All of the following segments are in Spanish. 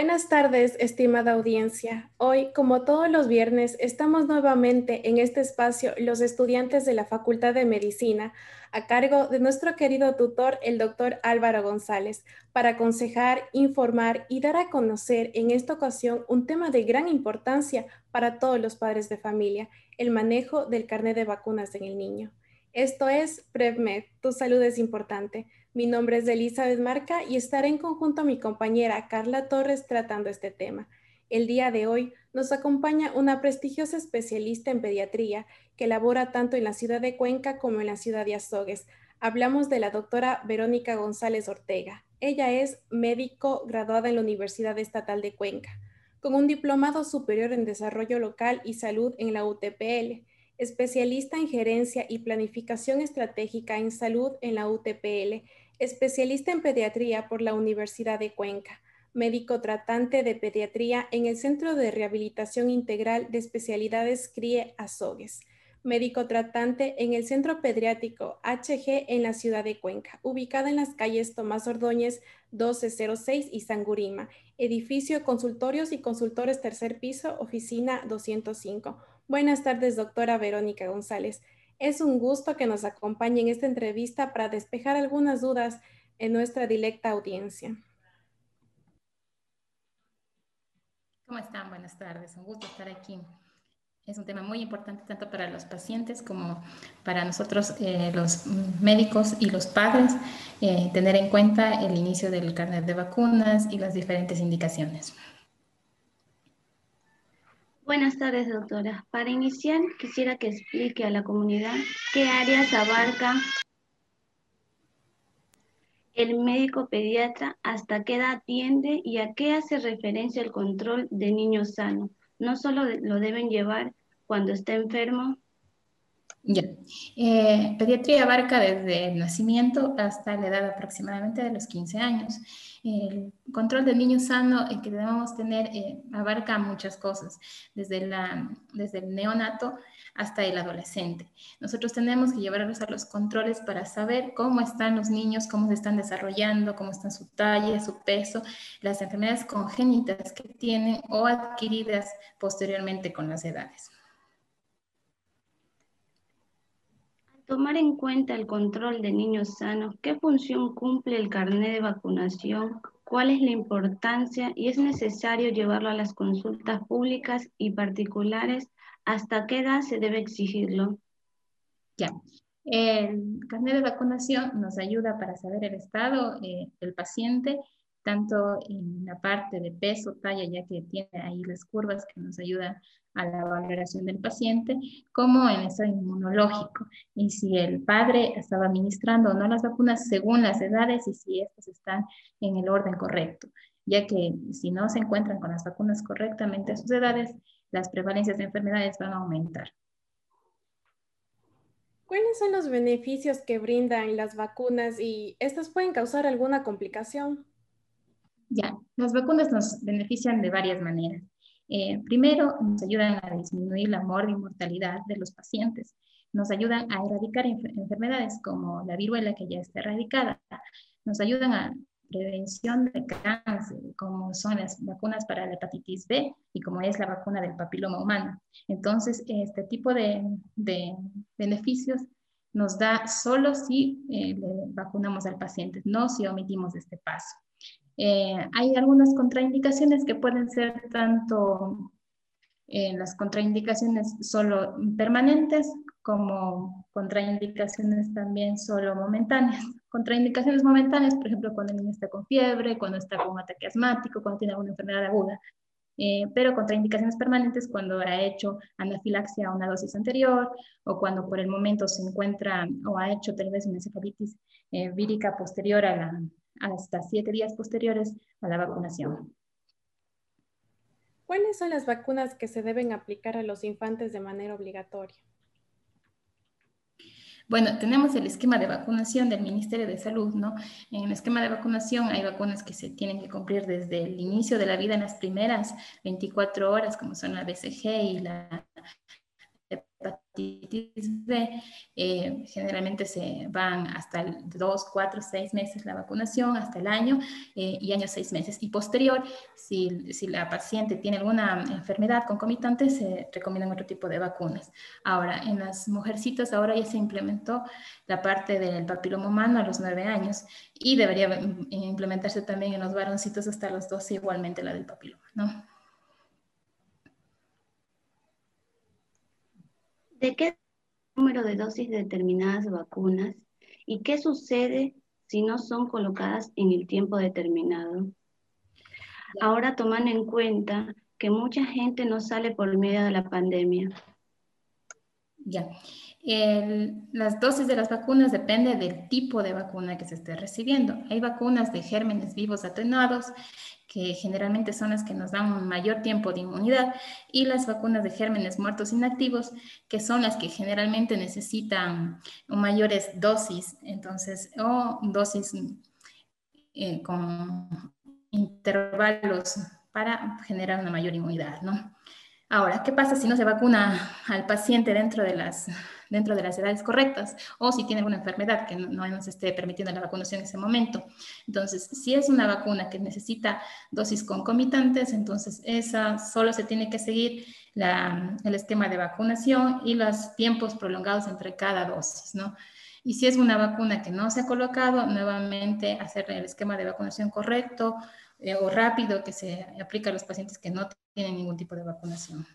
Buenas tardes, estimada audiencia. Hoy, como todos los viernes, estamos nuevamente en este espacio los estudiantes de la Facultad de Medicina a cargo de nuestro querido tutor, el doctor Álvaro González, para aconsejar, informar y dar a conocer en esta ocasión un tema de gran importancia para todos los padres de familia, el manejo del carnet de vacunas en el niño. Esto es PrevMed, tu salud es importante. Mi nombre es Elizabeth Marca y estaré en conjunto a mi compañera Carla Torres tratando este tema. El día de hoy nos acompaña una prestigiosa especialista en pediatría que labora tanto en la ciudad de Cuenca como en la ciudad de Azogues. Hablamos de la doctora Verónica González Ortega. Ella es médico graduada en la Universidad Estatal de Cuenca, con un diplomado superior en desarrollo local y salud en la UTPL especialista en gerencia y planificación estratégica en salud en la UTPL, especialista en pediatría por la Universidad de Cuenca, médico tratante de pediatría en el Centro de Rehabilitación Integral de Especialidades CRIE Azogues, médico tratante en el Centro Pediátrico HG en la ciudad de Cuenca, ubicada en las calles Tomás Ordóñez 1206 y Sangurima, edificio consultorios y consultores tercer piso, oficina 205 Buenas tardes, doctora Verónica González. Es un gusto que nos acompañe en esta entrevista para despejar algunas dudas en nuestra directa audiencia. ¿Cómo están? Buenas tardes. Un gusto estar aquí. Es un tema muy importante tanto para los pacientes como para nosotros, eh, los médicos y los padres, eh, tener en cuenta el inicio del carnet de vacunas y las diferentes indicaciones. Buenas tardes, doctora. Para iniciar, quisiera que explique a la comunidad qué áreas abarca el médico pediatra, hasta qué edad atiende y a qué hace referencia el control de niños sanos. No solo lo deben llevar cuando está enfermo. Ya. Eh, pediatría abarca desde el nacimiento hasta la edad aproximadamente de los 15 años. El control del niño sano que debemos tener eh, abarca muchas cosas, desde, el neonato hasta el adolescente. Nosotros tenemos que llevarlos a los controles para saber cómo están los niños, cómo se están desarrollando, cómo están su talla, su peso, las enfermedades congénitas que tienen o adquiridas posteriormente con las edades. Tomar en cuenta el control de niños sanos, ¿qué función cumple el carnet de vacunación? ¿Cuál es la importancia? ¿Y es necesario llevarlo a las consultas públicas y particulares? ¿Hasta qué edad se debe exigirlo? Ya. El carnet de vacunación nos ayuda para saber el estado eh, del paciente tanto en la parte de peso, talla, ya que tiene ahí las curvas que nos ayudan a la valoración del paciente, como en el estado inmunológico, y si el padre estaba administrando o no las vacunas según las edades y si estas están en el orden correcto, ya que si no se encuentran con las vacunas correctamente a sus edades, las prevalencias de enfermedades van a aumentar. ¿Cuáles son los beneficios que brindan las vacunas y estas pueden causar alguna complicación? Ya, las vacunas nos benefician de varias maneras. Eh, primero, nos ayudan a disminuir la muerte y mortalidad de los pacientes. Nos ayudan a erradicar enfermedades como la viruela que ya está erradicada. Nos ayudan a prevención de cáncer, como son las vacunas para la hepatitis B y como es la vacuna del papiloma humano. Entonces, este tipo de, beneficios nos da solo si eh, le vacunamos al paciente, no si omitimos este paso. Eh, hay algunas contraindicaciones que pueden ser tanto eh, las contraindicaciones solo permanentes como contraindicaciones también solo momentáneas. Contraindicaciones momentáneas, por ejemplo, cuando el niño está con fiebre, cuando está con un ataque asmático, cuando tiene alguna enfermedad aguda. Eh, pero contraindicaciones permanentes cuando ha hecho anafilaxia a una dosis anterior o cuando por el momento se encuentra o ha hecho tal vez una encefalitis vírica posterior a la, hasta siete días posteriores a la vacunación. ¿Cuáles son las vacunas que se deben aplicar a los infantes de manera obligatoria? Bueno, tenemos el esquema de vacunación del Ministerio de Salud, ¿no? En el esquema de vacunación hay vacunas que se tienen que cumplir desde el inicio de la vida en las primeras 24 horas, como son la BCG y la eh, generalmente se van hasta dos, cuatro, seis meses la vacunación, hasta el año eh, y años seis meses. Y posterior, si, si, la paciente tiene alguna enfermedad concomitante, se recomiendan otro tipo de vacunas. Ahora, en las mujercitas, ahora ya se implementó la parte del papiloma humano a los nueve años y debería implementarse también en los varoncitos hasta los 12, igualmente la del papiloma, ¿no? ¿De qué número de dosis de determinadas vacunas y qué sucede si no son colocadas en el tiempo determinado? Ahora toman en cuenta que mucha gente no sale por medio de la pandemia. Ya. Las dosis de las vacunas depende del tipo de vacuna que se esté recibiendo. Hay vacunas de gérmenes vivos atenuados que generalmente son las que nos dan un mayor tiempo de inmunidad, y las vacunas de gérmenes muertos inactivos, que son las que generalmente necesitan mayores dosis, entonces, o dosis eh, con intervalos para generar una mayor inmunidad, ¿no? Ahora, ¿qué pasa si no se vacuna al paciente dentro de las dentro de las edades correctas o si tiene alguna enfermedad que no, nos esté permitiendo la vacunación en ese momento. Entonces, si es una vacuna que necesita dosis concomitantes, entonces esa solo se tiene que seguir el esquema de vacunación y los tiempos prolongados entre cada dosis, ¿no? Y si es una vacuna que no se ha colocado, nuevamente hacer el esquema de vacunación correcto eh, o rápido que se aplica a los pacientes que no tienen ningún tipo de vacunación.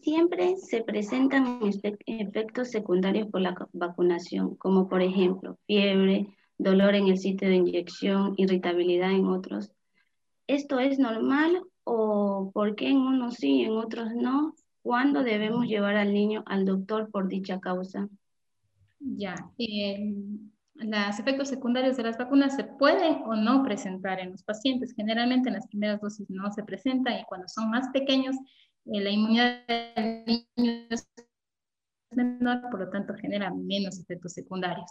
Siempre se presentan efectos secundarios por la vacunación, como por ejemplo fiebre, dolor en el sitio de inyección, irritabilidad en otros. ¿Esto es normal o por qué en unos sí y en otros no? ¿Cuándo debemos llevar al niño al doctor por dicha causa? Ya, eh, los efectos secundarios de las vacunas se pueden o no presentar en los pacientes. Generalmente en las primeras dosis no se presentan y cuando son más pequeños la inmunidad del niño es menor, por lo tanto genera menos efectos secundarios.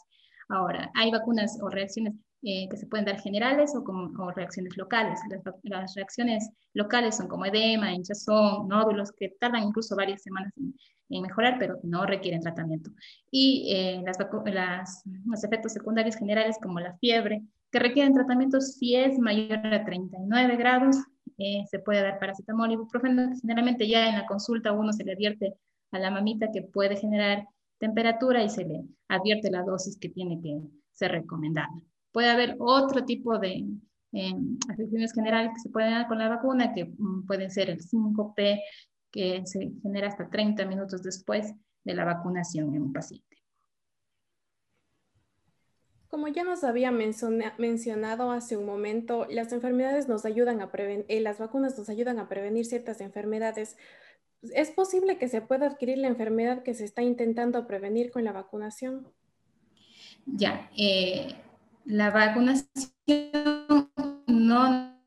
Ahora, hay vacunas o reacciones eh, que se pueden dar generales o, como, reacciones locales. Las, reacciones locales son como edema, hinchazón, nódulos, que tardan incluso varias semanas en, mejorar, pero no requieren tratamiento. Y eh, las, los efectos secundarios generales como la fiebre, que requieren tratamiento si es mayor a 39 grados eh, se puede dar paracetamol ibuprofeno, generalmente ya en la consulta uno se le advierte a la mamita que puede generar temperatura y se le advierte la dosis que tiene que ser recomendada. Puede haber otro tipo de eh, afecciones generales que se pueden dar con la vacuna, que mm, pueden ser el 5P, que se genera hasta 30 minutos después de la vacunación en un paciente. Como ya nos había mencionado hace un momento, las enfermedades nos ayudan a prevenir, eh, las vacunas nos ayudan a prevenir ciertas enfermedades. ¿Es posible que se pueda adquirir la enfermedad que se está intentando prevenir con la vacunación? Ya, eh, la vacunación no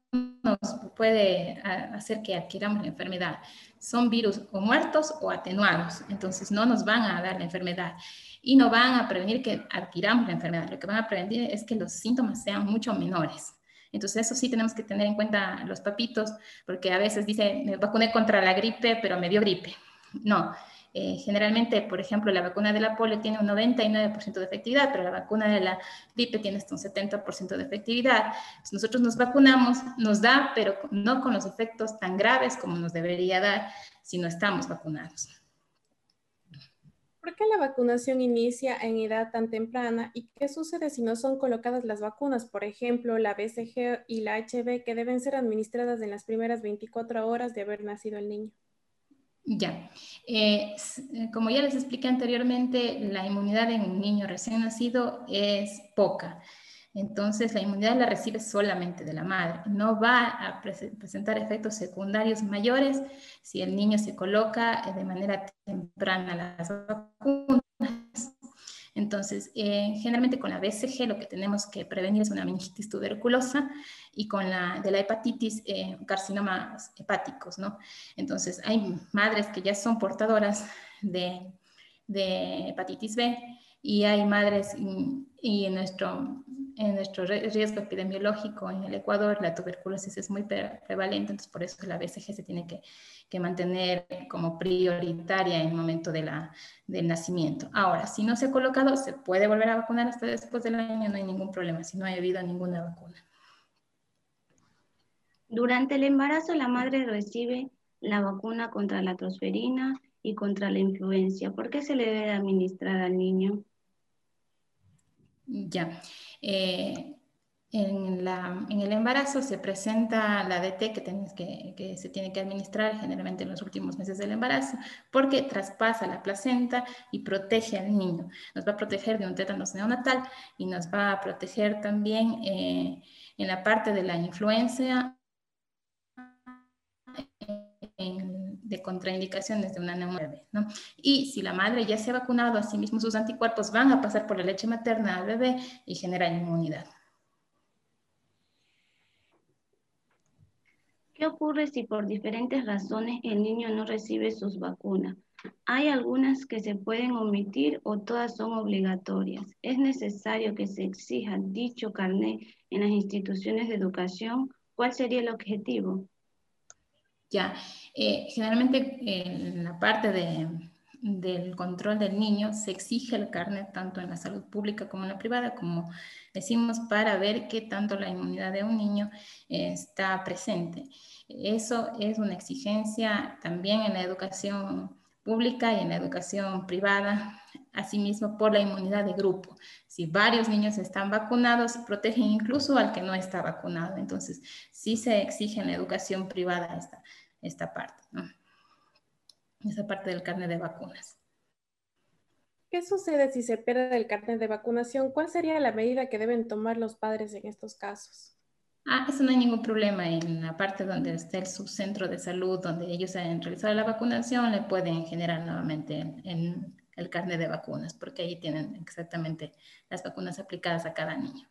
nos puede hacer que adquiramos la enfermedad. Son virus o muertos o atenuados, entonces no nos van a dar la enfermedad y no van a prevenir que adquiramos la enfermedad. Lo que van a prevenir es que los síntomas sean mucho menores. Entonces, eso sí tenemos que tener en cuenta los papitos, porque a veces dice, me vacuné contra la gripe, pero me dio gripe. No, eh, generalmente, por ejemplo, la vacuna de la polio tiene un 99% de efectividad, pero la vacuna de la gripe tiene hasta un 70% de efectividad. nosotros nos vacunamos, nos da, pero no con los efectos tan graves como nos debería dar si no estamos vacunados. ¿Por qué la vacunación inicia en edad tan temprana y qué sucede si no son colocadas las vacunas, por ejemplo, la BCG y la HB, que deben ser administradas en las primeras 24 horas de haber nacido el niño? Ya, eh, eh, como ya les expliqué anteriormente, la inmunidad en un niño recién nacido es poca. Entonces, la inmunidad la recibe solamente de la madre. No va a presentar efectos secundarios mayores si el niño se coloca eh, de manera temprana las vacunas. Entonces, eh, generalmente con la BCG lo que tenemos que prevenir es una meningitis tuberculosa y con la de la hepatitis, eh, carcinomas hepáticos, ¿no? Entonces, hay madres que ya son portadoras de, de hepatitis B y hay madres y, en nuestro en nuestro riesgo epidemiológico en el Ecuador, la tuberculosis es muy prevalente, entonces por eso la BCG se tiene que, mantener como prioritaria en el momento de la, del nacimiento. Ahora, si no se ha colocado, se puede volver a vacunar hasta después del año, no hay ningún problema, si no ha habido ninguna vacuna. Durante el embarazo, la madre recibe la vacuna contra la tosferina y contra la influencia. ¿Por qué se le debe administrar al niño? Ya. Eh, en, el embarazo se presenta la DT que, que, se tiene que administrar generalmente en los últimos meses del embarazo porque traspasa la placenta y protege al niño. Nos va a proteger de un tétanos neonatal y nos va a proteger también eh, en la parte de la influencia de contraindicaciones de una neumonía. ¿no? Y si la madre ya se ha vacunado, asimismo sus anticuerpos van a pasar por la leche materna al bebé y generan inmunidad. ¿Qué ocurre si por diferentes razones el niño no recibe sus vacunas? Hay algunas que se pueden omitir o todas son obligatorias. ¿Es necesario que se exija dicho carnet en las instituciones de educación? ¿Cuál sería el objetivo? Ya, eh, generalmente en la parte del control del niño se exige el carnet tanto en la salud pública como en la privada, como decimos, para ver qué tanto la inmunidad de un niño está presente. Eso es una exigencia también en la educación pública y en la educación privada, asimismo por la inmunidad de grupo. Si varios niños están vacunados, protegen incluso al que no está vacunado. Entonces, sí se exige en la educación privada esta, esta parte, ¿no? Esa parte del carnet de vacunas. ¿Qué sucede si se pierde el carnet de vacunación? ¿Cuál sería la medida que deben tomar los padres en estos casos? Ah, eso no hay ningún problema. En la parte donde está el subcentro de salud, donde ellos han realizado la vacunación, le pueden generar nuevamente en, el carnet de vacunas, porque ahí tienen exactamente las vacunas aplicadas a cada niño.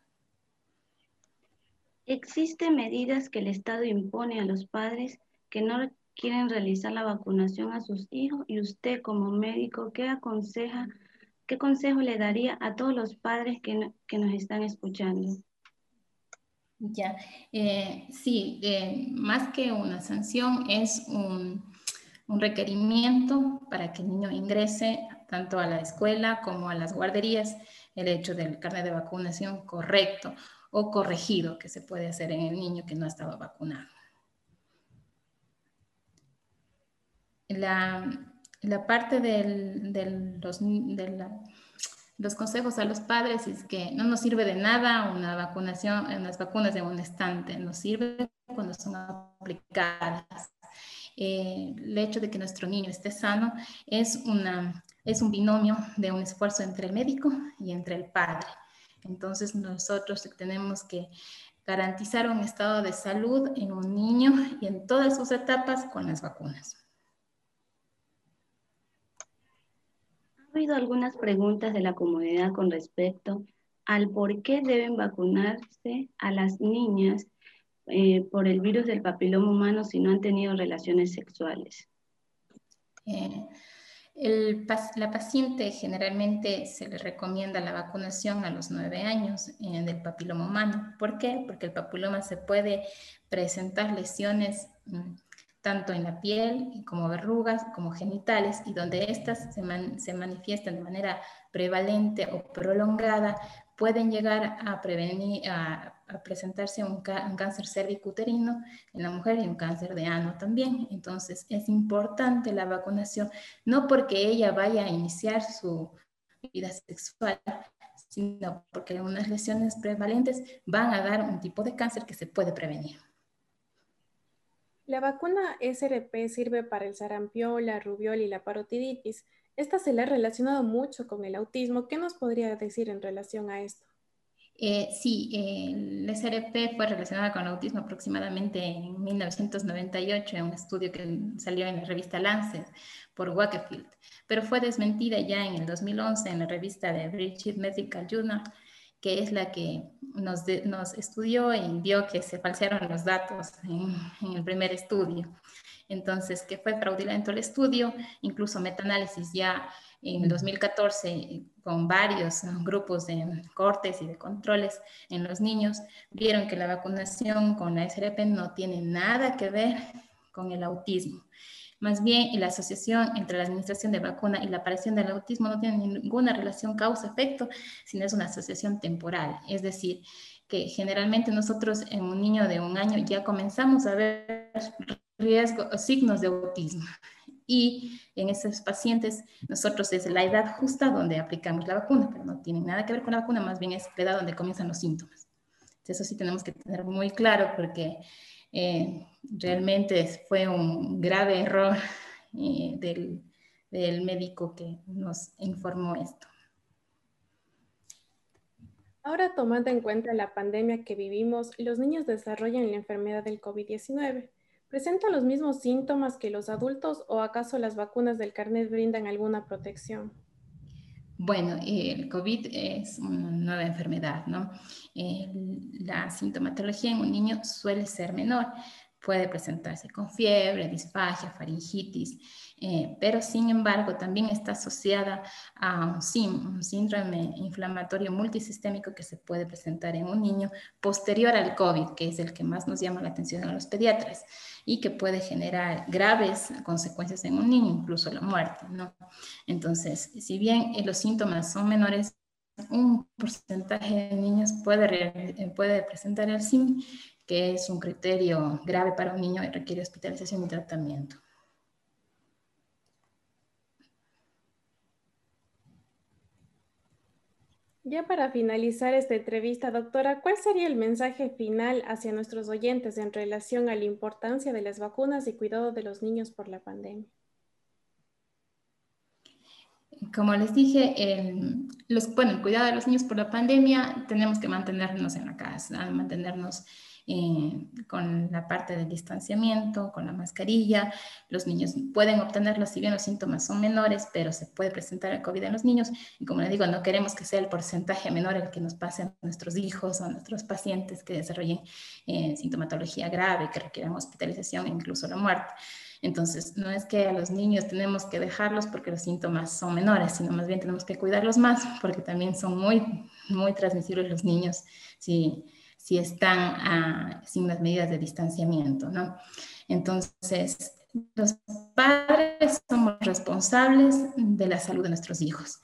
¿Existen medidas que el Estado impone a los padres que no quieren realizar la vacunación a sus hijos y usted como médico, ¿qué aconseja, qué consejo le daría a todos los padres que, que nos están escuchando? Ya, eh, sí, eh, más que una sanción es un, un, requerimiento para que el niño ingrese tanto a la escuela como a las guarderías el hecho del carnet de vacunación correcto o corregido que se puede hacer en el niño que no ha estado vacunado. la, la parte del, de los, de los consejos a los padres es que no nos sirve de nada una vacunación, unas vacunas en un estante, nos sirve cuando son aplicadas. Eh, el hecho de que nuestro niño esté sano es, una, es un binomio de un esfuerzo entre el médico y entre el padre. Entonces nosotros tenemos que garantizar un estado de salud en un niño y en todas sus etapas con las vacunas. Ha habido algunas preguntas de la comunidad con respecto al por qué deben vacunarse a las niñas eh, por el virus del papiloma humano si no han tenido relaciones sexuales. Eh, la paciente generalmente se le recomienda la vacunación a los nueve años eh, del papiloma humano. ¿Por qué? Porque el papiloma se puede presentar lesiones mm, tanto en la piel como verrugas, como genitales, y donde éstas se, manifiestan de manera prevalente o prolongada, pueden llegar a prevenir, a, presentarse un, cáncer cervicuterino en la mujer y un cáncer de ano también. Entonces es importante la vacunación, no porque ella vaya a iniciar su vida sexual, sino porque algunas lesiones prevalentes van a dar un tipo de cáncer que se puede prevenir. La vacuna SRP sirve para el sarampión, la rubiola y la parotiditis. Esta se le ha relacionado mucho con el autismo. ¿Qué nos podría decir en relación a esto? Eh, sí, el SRP fue relacionada con el autismo aproximadamente en 1998 en un estudio que salió en la revista Lancet por Wakefield, pero fue desmentida ya en el 2011 en la revista de British Medical Journal que es la que nos, estudió y vio que se falsearon los datos en, el primer estudio. Entonces, que fue fraudulento el estudio, incluso metaanálisis ya en el 2014 con varios grupos de cortes y de controles en los niños, vieron que la vacunación con la SRP no tiene nada que ver con el autismo. Más bien, la asociación entre la administración de vacuna y la aparición del autismo no tiene ninguna relación causa-efecto, sino es una asociación temporal. Es decir, que generalmente nosotros en un niño de un año ya comenzamos a ver riesgos, signos de autismo. Y en esos pacientes, nosotros es la edad justa donde aplicamos la vacuna, pero no tiene nada que ver con la vacuna, más bien es la edad donde comienzan los síntomas. Eso sí tenemos que tener muy claro porque eh, realmente fue un grave error eh, del, del médico que nos informó esto. Ahora, tomando en cuenta la pandemia que vivimos, los niños desarrollan la enfermedad del COVID-19. ¿Presentan los mismos síntomas que los adultos o acaso las vacunas del carnet brindan alguna protección? Bueno, el COVID es una nueva enfermedad, ¿no? la sintomatología en un niño suele ser menor. Puede presentarse con fiebre, disfagia, faringitis, eh, pero sin embargo también está asociada a un, un síndrome inflamatorio multisistémico que se puede presentar en un niño posterior al COVID, que es el que más nos llama la atención a los pediatras y que puede generar graves consecuencias en un niño, incluso la muerte, ¿no? Entonces, si bien eh, los síntomas son menores, un porcentaje de niños puede, eh, puede presentar el SIM, que es un criterio grave para un niño y requiere hospitalización y tratamiento. Ya para finalizar esta entrevista, doctora, ¿cuál sería el mensaje final hacia nuestros oyentes en relación a la importancia de las vacunas y cuidado de los niños por la pandemia? Como les dije, el, los, bueno, el cuidado de los niños por la pandemia, tenemos que mantenernos en la casa, mantenernos eh, con la parte del distanciamiento, con la mascarilla. Los niños pueden obtenerlo, si bien los síntomas son menores, pero se puede presentar el COVID en los niños. Y como les digo, no queremos que sea el porcentaje menor el que nos pase a nuestros hijos o a nuestros pacientes que desarrollen eh, sintomatología grave, que requieran hospitalización e incluso la muerte. Entonces, no es que a los niños tenemos que dejarlos porque los síntomas son menores, sino más bien tenemos que cuidarlos más porque también son muy, muy transmisibles los niños. Si, si están sin las medidas de distanciamiento, ¿no? Entonces, los padres somos responsables de la salud de nuestros hijos.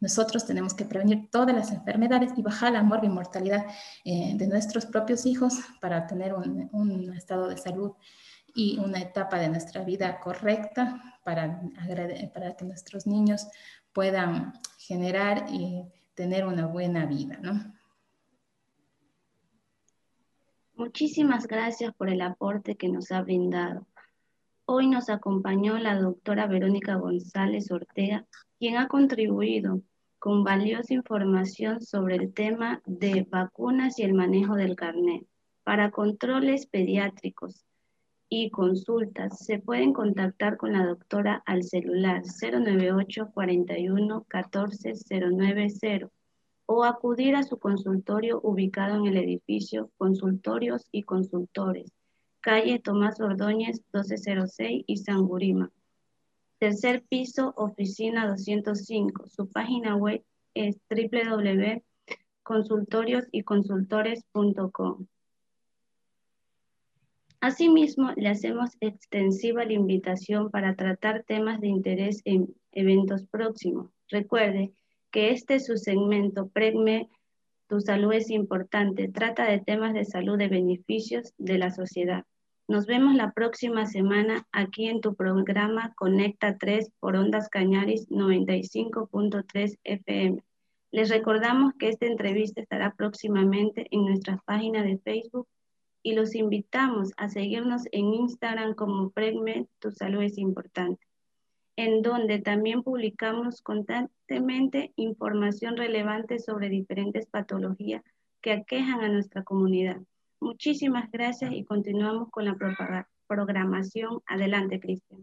Nosotros tenemos que prevenir todas las enfermedades y bajar la morbimortalidad eh, de nuestros propios hijos para tener un, un, estado de salud y una etapa de nuestra vida correcta para, para que nuestros niños puedan generar y tener una buena vida, ¿no? Muchísimas gracias por el aporte que nos ha brindado. Hoy nos acompañó la doctora Verónica González Ortega, quien ha contribuido con valiosa información sobre el tema de vacunas y el manejo del carnet. Para controles pediátricos y consultas, se pueden contactar con la doctora al celular 098 41 14 090 o acudir a su consultorio ubicado en el edificio Consultorios y Consultores, calle Tomás Ordóñez 1206 y Sangurima. Tercer piso, oficina 205. Su página web es www.consultoriosyconsultores.com. Asimismo, le hacemos extensiva la invitación para tratar temas de interés en eventos próximos. Recuerde que este es su segmento Pregme, tu salud es importante, trata de temas de salud de beneficios de la sociedad. Nos vemos la próxima semana aquí en tu programa Conecta 3 por Ondas Cañaris 95.3 FM. Les recordamos que esta entrevista estará próximamente en nuestra página de Facebook y los invitamos a seguirnos en Instagram como Pregme, tu salud es importante en donde también publicamos constantemente información relevante sobre diferentes patologías que aquejan a nuestra comunidad. Muchísimas gracias y continuamos con la programación. Adelante, Cristian.